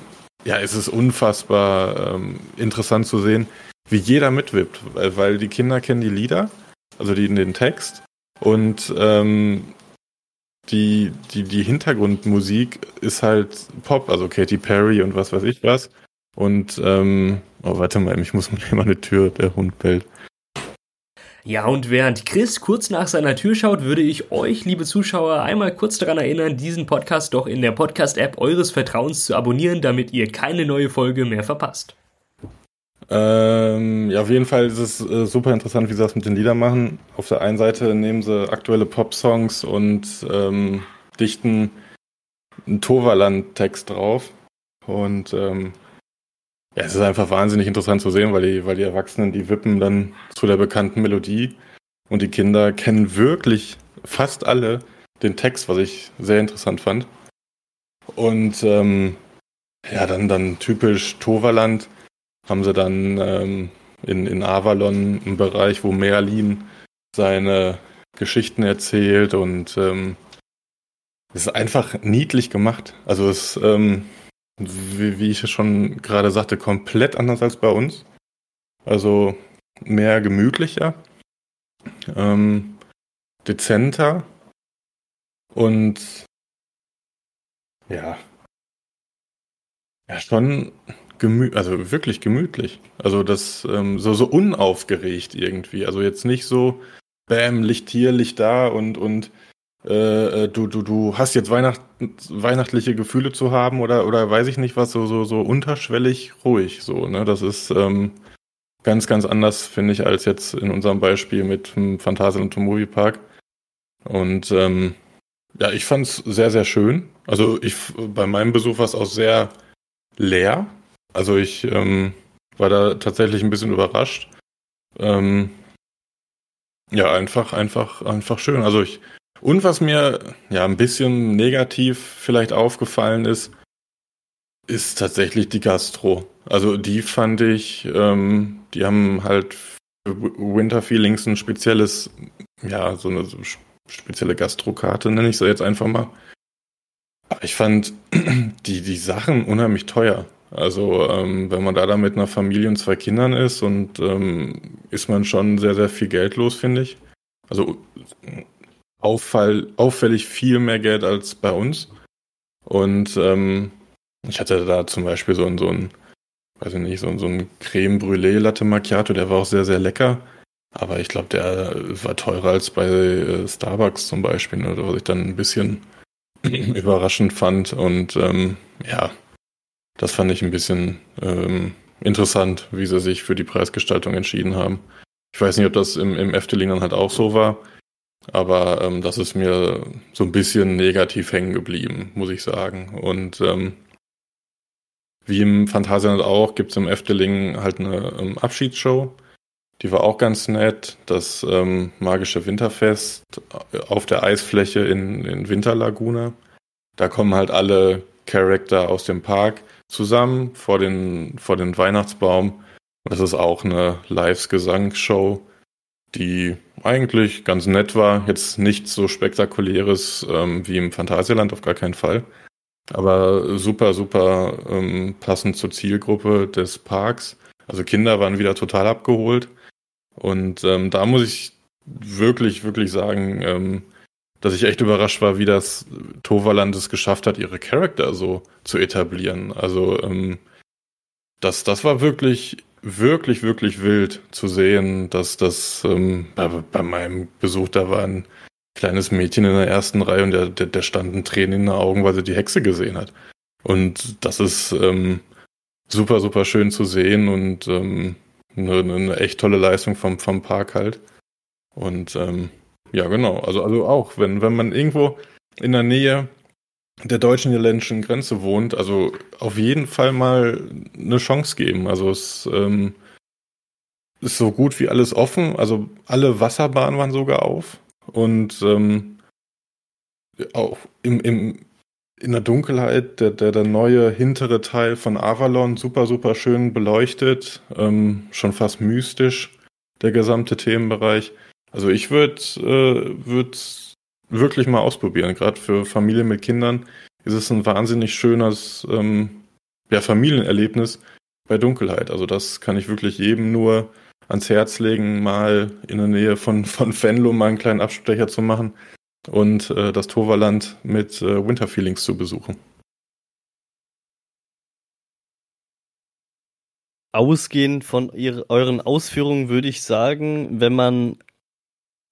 Speaker 4: ja, es ist unfassbar ähm, interessant zu sehen, wie jeder mitwippt, weil, weil die Kinder kennen die Lieder, also die in den Text und ähm, die, die, die Hintergrundmusik ist halt Pop, also Katy Perry und was weiß ich was. Und, ähm, oh, warte mal, ich muss mal eine Tür, der Hund bellt.
Speaker 1: Ja, und während Chris kurz nach seiner Tür schaut, würde ich euch, liebe Zuschauer, einmal kurz daran erinnern, diesen Podcast doch in der Podcast-App eures Vertrauens zu abonnieren, damit ihr keine neue Folge mehr verpasst.
Speaker 4: Ähm, ja, auf jeden Fall ist es äh, super interessant, wie sie das mit den Liedern machen. Auf der einen Seite nehmen sie aktuelle Pop-Songs und ähm, dichten einen Toverland-Text drauf. Und ähm, ja, es ist einfach wahnsinnig interessant zu sehen, weil die, weil die Erwachsenen, die wippen dann zu der bekannten Melodie und die Kinder kennen wirklich fast alle den Text, was ich sehr interessant fand. Und ähm, ja, dann, dann typisch Toverland haben sie dann ähm, in, in Avalon einen Bereich, wo Merlin seine Geschichten erzählt und ähm, es ist einfach niedlich gemacht. Also es ähm, wie, wie ich schon gerade sagte, komplett anders als bei uns. Also mehr gemütlicher, ähm, dezenter und ja, ja schon gemü also wirklich gemütlich. Also das ähm, so so unaufgeregt irgendwie. Also jetzt nicht so Bäm Licht hier, Licht da und und äh, äh, du, du, du hast jetzt Weihnacht, weihnachtliche Gefühle zu haben oder, oder weiß ich nicht was, so, so, so unterschwellig ruhig, so, ne? Das ist ähm, ganz, ganz anders, finde ich, als jetzt in unserem Beispiel mit dem Phantasialand Movie Park. Und ähm, ja, ich fand's sehr, sehr schön. Also ich bei meinem Besuch war es auch sehr leer. Also ich ähm, war da tatsächlich ein bisschen überrascht. Ähm, ja, einfach, einfach, einfach schön. Also ich und was mir ja ein bisschen negativ vielleicht aufgefallen ist, ist tatsächlich die Gastro. Also die fand ich, ähm, die haben halt Winter Feelings ein spezielles, ja, so eine spezielle Gastrokarte, nenne ich so jetzt einfach mal. Aber ich fand die, die Sachen unheimlich teuer. Also ähm, wenn man da dann mit einer Familie und zwei Kindern ist und ähm, ist man schon sehr, sehr viel Geld los, finde ich. Also auffall, auffällig viel mehr Geld als bei uns. Und ähm, ich hatte da zum Beispiel so, ein, so ein, weiß ich nicht, so, ein, so ein Creme Brûlée Latte Macchiato, der war auch sehr, sehr lecker. Aber ich glaube, der war teurer als bei äh, Starbucks zum Beispiel, ne, was ich dann ein bisschen überraschend fand. Und ähm, ja, das fand ich ein bisschen ähm, interessant, wie sie sich für die Preisgestaltung entschieden haben. Ich weiß nicht, ob das im, im Efteling dann halt auch so war, aber ähm, das ist mir so ein bisschen negativ hängen geblieben, muss ich sagen. Und ähm, wie im Phantasialand auch, gibt es im Efteling halt eine ähm, Abschiedsshow. Die war auch ganz nett. Das ähm, magische Winterfest auf der Eisfläche in, in Winterlaguna. Da kommen halt alle Charakter aus dem Park zusammen vor den, vor den Weihnachtsbaum. Das ist auch eine Lives-Gesangsshow, die eigentlich ganz nett war. Jetzt nichts so spektakuläres ähm, wie im Phantasialand, auf gar keinen Fall. Aber super, super ähm, passend zur Zielgruppe des Parks. Also Kinder waren wieder total abgeholt. Und ähm, da muss ich wirklich, wirklich sagen, ähm, dass ich echt überrascht war, wie das Toverland es geschafft hat, ihre Charakter so zu etablieren. Also ähm, das, das war wirklich, wirklich, wirklich wild zu sehen, dass das ähm, bei, bei meinem Besuch da war ein kleines Mädchen in der ersten Reihe und der, der, der standen Tränen in den Augen, weil sie die Hexe gesehen hat. Und das ist ähm, super, super schön zu sehen und ähm, eine, eine echt tolle Leistung vom, vom Park halt. Und ähm, ja, genau. Also, also auch, wenn, wenn man irgendwo in der Nähe der deutschen-niederländischen Grenze wohnt, also auf jeden Fall mal eine Chance geben. Also es ähm, ist so gut wie alles offen. Also alle Wasserbahnen waren sogar auf. Und ähm, auch im, im, in der Dunkelheit der, der, der neue hintere Teil von Avalon super, super schön beleuchtet. Ähm, schon fast mystisch, der gesamte Themenbereich. Also ich würde äh, würd wirklich mal ausprobieren. Gerade für Familien mit Kindern ist es ein wahnsinnig schönes ähm, ja, Familienerlebnis bei Dunkelheit. Also das kann ich wirklich jedem nur ans Herz legen, mal in der Nähe von, von Venlo mal einen kleinen Abstecher zu machen und äh, das Toverland mit äh, Winterfeelings zu besuchen.
Speaker 5: Ausgehend von ihre, euren Ausführungen würde ich sagen, wenn man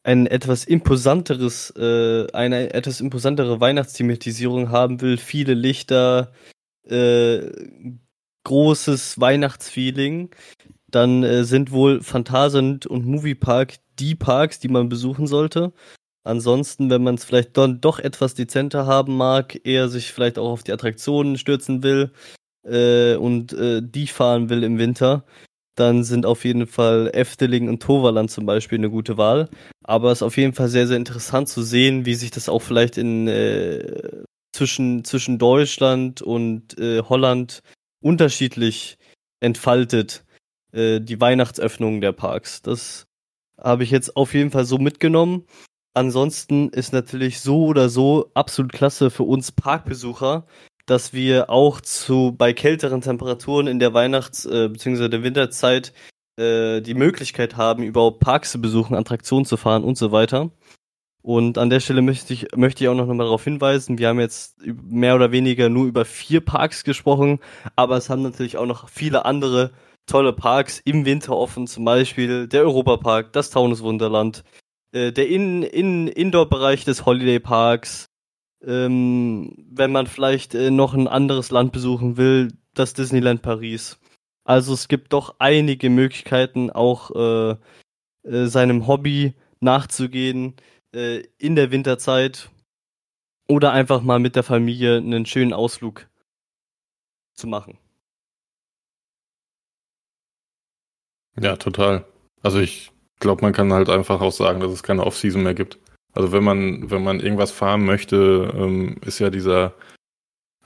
Speaker 5: ein etwas imposanteres, äh, eine etwas imposantere Weihnachtsthematisierung haben will, viele Lichter, äh, großes Weihnachtsfeeling, dann äh, sind wohl Phantasend und Moviepark die Parks, die man besuchen sollte. Ansonsten, wenn man es vielleicht dann doch etwas dezenter haben mag, eher sich vielleicht auch auf die Attraktionen stürzen will äh, und äh, die fahren will im Winter, dann sind auf jeden Fall Efteling und Toverland zum Beispiel eine gute Wahl. Aber es ist auf jeden Fall sehr, sehr interessant zu sehen, wie sich das auch vielleicht in äh, zwischen, zwischen Deutschland und äh, Holland unterschiedlich entfaltet, äh, die Weihnachtsöffnung der Parks. Das habe ich jetzt auf jeden Fall so mitgenommen. Ansonsten ist natürlich so oder so absolut klasse für uns Parkbesucher, dass wir auch zu bei kälteren Temperaturen in der Weihnachts- äh, bzw. der Winterzeit äh, die Möglichkeit haben, überhaupt Parks zu besuchen, Attraktionen zu fahren und so weiter. Und an der Stelle möchte ich, möchte ich auch noch mal darauf hinweisen, wir haben jetzt mehr oder weniger nur über vier Parks gesprochen, aber es haben natürlich auch noch viele andere tolle Parks im Winter offen, zum Beispiel der Europapark, das Taunuswunderland, äh, der in, in Indoor-Bereich des Holiday Parks, ähm, wenn man vielleicht äh, noch ein anderes Land besuchen will, das Disneyland Paris. Also es gibt doch einige Möglichkeiten, auch äh, äh, seinem Hobby nachzugehen äh, in der Winterzeit oder einfach mal mit der Familie einen schönen Ausflug zu machen.
Speaker 4: Ja, total. Also ich glaube, man kann halt einfach auch sagen, dass es keine Off-Season mehr gibt. Also wenn man, wenn man irgendwas fahren möchte, ähm, ist ja dieser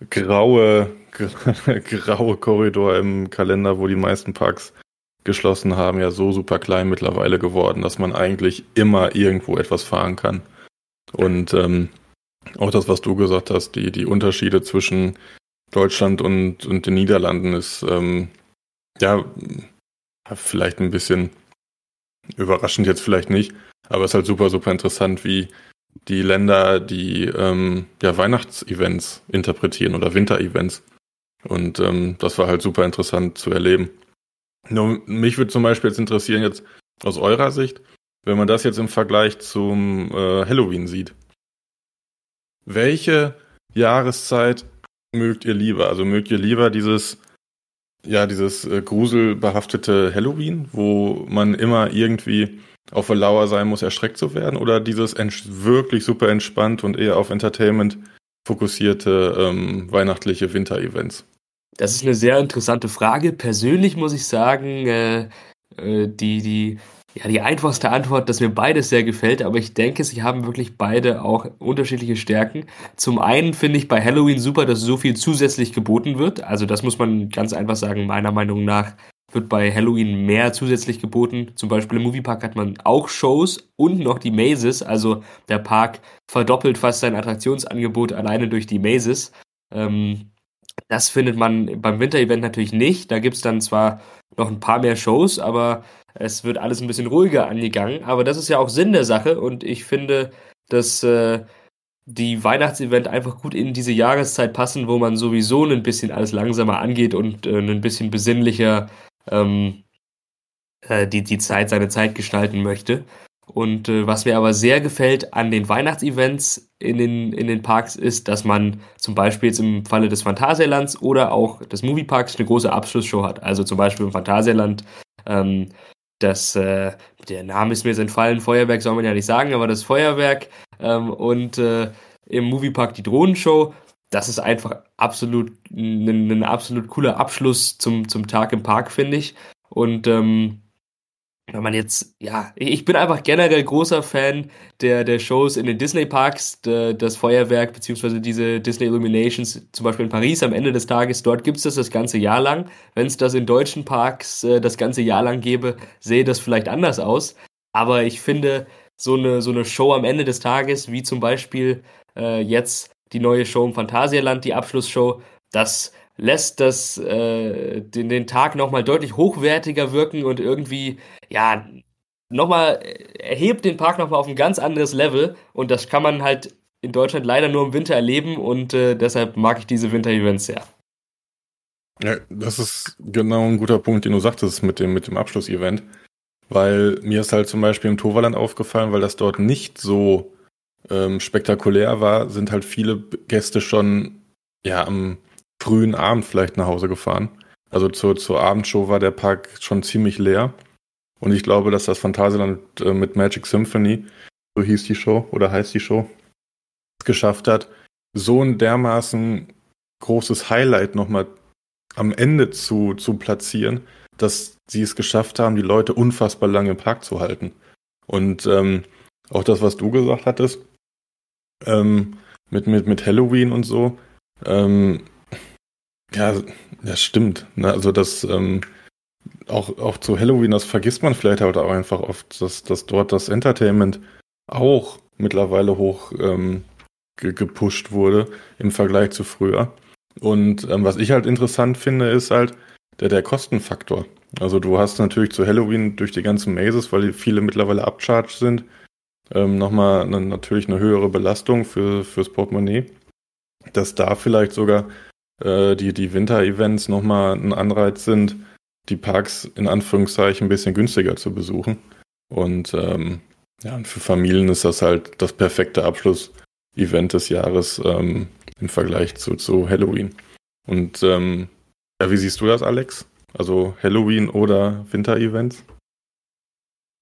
Speaker 4: graue, graue Korridor im Kalender, wo die meisten Parks geschlossen haben, ja so super klein mittlerweile geworden, dass man eigentlich immer irgendwo etwas fahren kann. Und ähm, auch das, was du gesagt hast, die, die Unterschiede zwischen Deutschland und, und den Niederlanden ist ähm, ja vielleicht ein bisschen überraschend jetzt vielleicht nicht, aber es ist halt super, super interessant, wie die Länder die ähm, ja, Weihnachtsevents interpretieren oder Winterevents. Und ähm, das war halt super interessant zu erleben. Nur mich würde zum Beispiel jetzt interessieren, jetzt aus eurer Sicht, wenn man das jetzt im Vergleich zum äh, Halloween sieht. Welche Jahreszeit mögt ihr lieber? Also mögt ihr lieber dieses, ja, dieses äh, gruselbehaftete Halloween, wo man immer irgendwie auf der Lauer sein muss, erschreckt zu werden? Oder dieses wirklich super entspannt und eher auf Entertainment fokussierte ähm, weihnachtliche Winter-Events?
Speaker 1: Das ist eine sehr interessante Frage. Persönlich muss ich sagen, äh, äh, die, die ja, die einfachste Antwort, dass mir beides sehr gefällt, aber ich denke, sie haben wirklich beide auch unterschiedliche Stärken. Zum einen finde ich bei Halloween super, dass so viel zusätzlich geboten wird. Also das muss man ganz einfach sagen, meiner Meinung nach wird bei Halloween mehr zusätzlich geboten. Zum Beispiel im Moviepark hat man auch Shows und noch die Mazes. Also der Park verdoppelt fast sein Attraktionsangebot alleine durch die Mazes. Ähm, das findet man beim Winter-Event natürlich nicht. Da gibt's dann zwar noch ein paar mehr Shows, aber es wird alles ein bisschen ruhiger angegangen. Aber das ist ja auch Sinn der Sache und ich finde, dass äh, die Weihnachtsevent einfach gut in diese Jahreszeit passen, wo man sowieso ein bisschen alles langsamer angeht und äh, ein bisschen besinnlicher ähm, äh, die, die Zeit, seine Zeit gestalten möchte. Und äh, was mir aber sehr gefällt an den Weihnachtsevents in den, in den Parks ist, dass man zum Beispiel jetzt im Falle des Phantasialands oder auch des Movieparks eine große Abschlussshow hat. Also zum Beispiel im Phantasialand ähm, das, äh, der Name ist mir jetzt entfallen, Feuerwerk soll man ja nicht sagen, aber das Feuerwerk ähm, und äh, im Moviepark die Drohnenshow. Das ist einfach absolut ein, ein absolut cooler Abschluss zum, zum Tag im Park, finde ich. Und ähm, wenn man jetzt, ja, ich bin einfach generell großer Fan der, der Shows in den Disney-Parks, das Feuerwerk, beziehungsweise diese Disney Illuminations, zum Beispiel in Paris am Ende des Tages, dort gibt's das das ganze Jahr lang. Wenn es das in deutschen Parks äh, das ganze Jahr lang gäbe, sähe das vielleicht anders aus. Aber ich finde, so eine, so eine Show am Ende des Tages, wie zum Beispiel äh, jetzt die neue Show im Phantasialand, die Abschlussshow, das lässt das äh, den, den Tag nochmal deutlich hochwertiger wirken und irgendwie, ja, nochmal, erhebt den Park nochmal auf ein ganz anderes Level und das kann man halt in Deutschland leider nur im Winter erleben und äh, deshalb mag ich diese Winter-Events sehr.
Speaker 4: Ja, das ist genau ein guter Punkt, den du sagtest mit dem, mit dem Abschlussevent. Weil mir ist halt zum Beispiel im Toverland aufgefallen, weil das dort nicht so ähm, spektakulär war, sind halt viele Gäste schon ja am frühen Abend vielleicht nach Hause gefahren. Also zur, zur Abendshow war der Park schon ziemlich leer. Und ich glaube, dass das Phantasialand äh, mit Magic Symphony, so hieß die Show oder heißt die Show, geschafft hat, so ein dermaßen großes Highlight nochmal am Ende zu, zu platzieren, dass sie es geschafft haben, die Leute unfassbar lange im Park zu halten. Und ähm, auch das, was du gesagt hattest, ähm, mit, mit, mit Halloween und so, ähm, ja, das stimmt. Ne? Also das ähm, auch, auch zu Halloween, das vergisst man vielleicht halt auch einfach oft, dass, dass dort das Entertainment auch mittlerweile hoch ähm, ge gepusht wurde im Vergleich zu früher. Und ähm, was ich halt interessant finde, ist halt der, der Kostenfaktor. Also du hast natürlich zu Halloween durch die ganzen Mazes, weil viele mittlerweile abcharged sind, ähm, nochmal eine, natürlich eine höhere Belastung für, fürs Portemonnaie. Dass da vielleicht sogar äh, die, die Winter-Events nochmal ein Anreiz sind, die Parks in Anführungszeichen ein bisschen günstiger zu besuchen. Und ähm, ja, für Familien ist das halt das perfekte Abschluss-Event des Jahres ähm, im Vergleich zu, zu Halloween. Und ähm, ja, wie siehst du das, Alex? Also Halloween oder Winter-Events?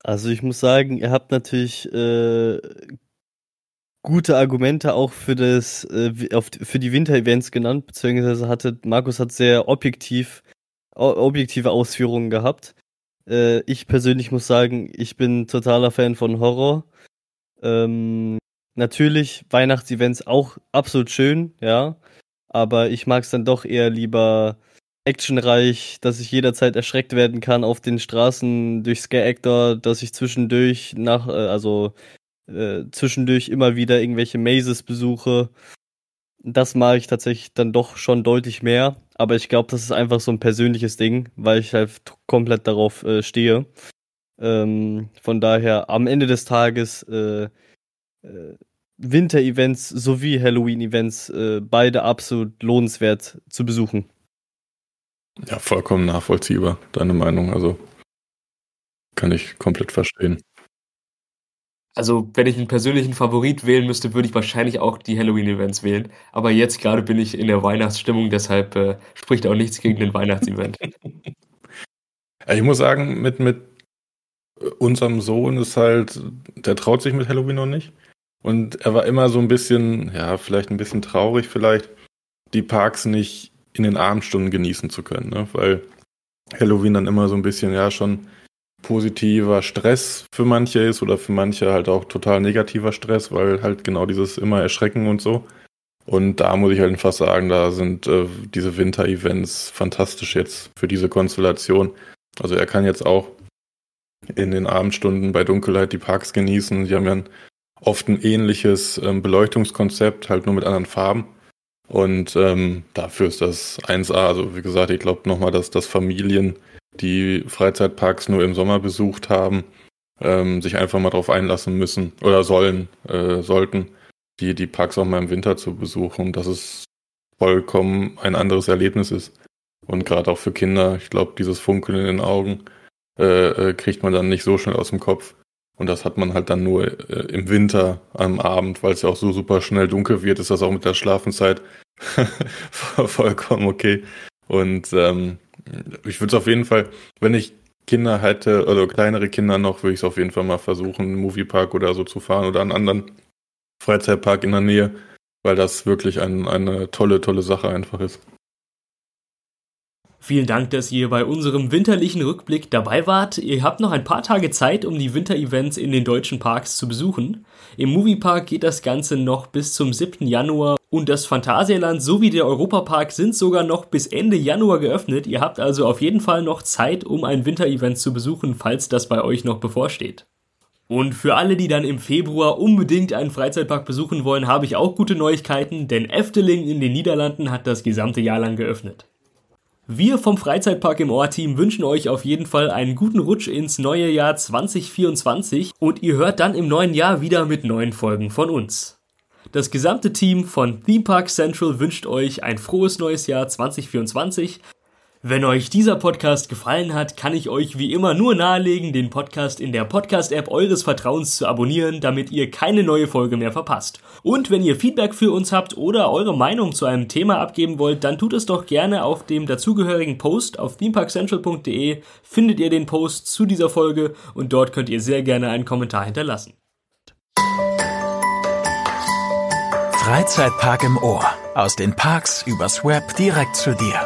Speaker 5: Also ich muss sagen, ihr habt natürlich äh, gute Argumente auch für das, äh, auf, für die Winter-Events genannt, beziehungsweise hatte, Markus hat sehr objektiv, objektive Ausführungen gehabt. Äh, ich persönlich muss sagen, ich bin totaler Fan von Horror. Ähm, natürlich Weihnachtsevents auch absolut schön, ja. Aber ich mag es dann doch eher lieber actionreich, dass ich jederzeit erschreckt werden kann auf den Straßen durch Scare Actor, dass ich zwischendurch nach, äh, also äh, zwischendurch immer wieder irgendwelche Mazes besuche. Das mag ich tatsächlich dann doch schon deutlich mehr. Aber ich glaube, das ist einfach so ein persönliches Ding, weil ich halt komplett darauf äh, stehe. Ähm, von daher am Ende des Tages äh, äh, Winter-Events sowie Halloween-Events äh, beide absolut lohnenswert zu besuchen.
Speaker 4: Ja, vollkommen nachvollziehbar, deine Meinung. Also kann ich komplett verstehen.
Speaker 1: Also, wenn ich einen persönlichen Favorit wählen müsste, würde ich wahrscheinlich auch die Halloween-Events wählen. Aber jetzt gerade bin ich in der Weihnachtsstimmung, deshalb äh, spricht auch nichts gegen den Weihnachtsevent.
Speaker 4: ich muss sagen, mit, mit unserem Sohn ist halt, der traut sich mit Halloween noch nicht. Und er war immer so ein bisschen, ja, vielleicht ein bisschen traurig, vielleicht die Parks nicht in den Abendstunden genießen zu können, ne? weil Halloween dann immer so ein bisschen, ja, schon positiver Stress für manche ist oder für manche halt auch total negativer Stress, weil halt genau dieses immer Erschrecken und so. Und da muss ich halt einfach sagen, da sind äh, diese Winter-Events fantastisch jetzt für diese Konstellation. Also er kann jetzt auch in den Abendstunden bei Dunkelheit die Parks genießen. Sie haben ja oft ein ähnliches ähm, Beleuchtungskonzept, halt nur mit anderen Farben. Und ähm, dafür ist das 1A. Also wie gesagt, ich glaube nochmal, dass das Familien die Freizeitparks nur im Sommer besucht haben, ähm, sich einfach mal drauf einlassen müssen oder sollen, äh, sollten, die, die Parks auch mal im Winter zu besuchen, dass es vollkommen ein anderes Erlebnis ist. Und gerade auch für Kinder, ich glaube, dieses Funkeln in den Augen äh, äh, kriegt man dann nicht so schnell aus dem Kopf. Und das hat man halt dann nur äh, im Winter am Abend, weil es ja auch so super schnell dunkel wird, ist das auch mit der Schlafenszeit vollkommen okay. Und ähm, ich würde es auf jeden Fall, wenn ich Kinder hätte oder kleinere Kinder noch, würde ich es auf jeden Fall mal versuchen, einen Moviepark oder so zu fahren oder einen anderen Freizeitpark in der Nähe, weil das wirklich ein, eine tolle, tolle Sache einfach ist.
Speaker 1: Vielen Dank, dass ihr bei unserem winterlichen Rückblick dabei wart. Ihr habt noch ein paar Tage Zeit, um die Winterevents in den deutschen Parks zu besuchen. Im Moviepark geht das Ganze noch bis zum 7. Januar und das Phantasialand sowie der Europapark sind sogar noch bis Ende Januar geöffnet. Ihr habt also auf jeden Fall noch Zeit, um ein Winterevent zu besuchen, falls das bei euch noch bevorsteht. Und für alle, die dann im Februar unbedingt einen Freizeitpark besuchen wollen, habe ich auch gute Neuigkeiten, denn Efteling in den Niederlanden hat das gesamte Jahr lang geöffnet. Wir vom Freizeitpark im Ohr-Team wünschen euch auf jeden Fall einen guten Rutsch ins neue Jahr 2024 und ihr hört dann im neuen Jahr wieder mit neuen Folgen von uns. Das gesamte Team von Theme Park Central wünscht euch ein frohes neues Jahr 2024. Wenn euch dieser Podcast gefallen hat, kann ich euch wie immer nur nahelegen, den Podcast in der Podcast-App eures Vertrauens zu abonnieren, damit ihr keine neue Folge mehr verpasst. Und wenn ihr Feedback für uns habt oder eure Meinung zu einem Thema abgeben wollt, dann tut es doch gerne auf dem dazugehörigen Post auf themeparkcentral.de findet ihr den Post zu dieser Folge und dort könnt ihr sehr gerne einen Kommentar hinterlassen.
Speaker 2: Freizeitpark im Ohr. Aus den Parks übers Web direkt zu dir.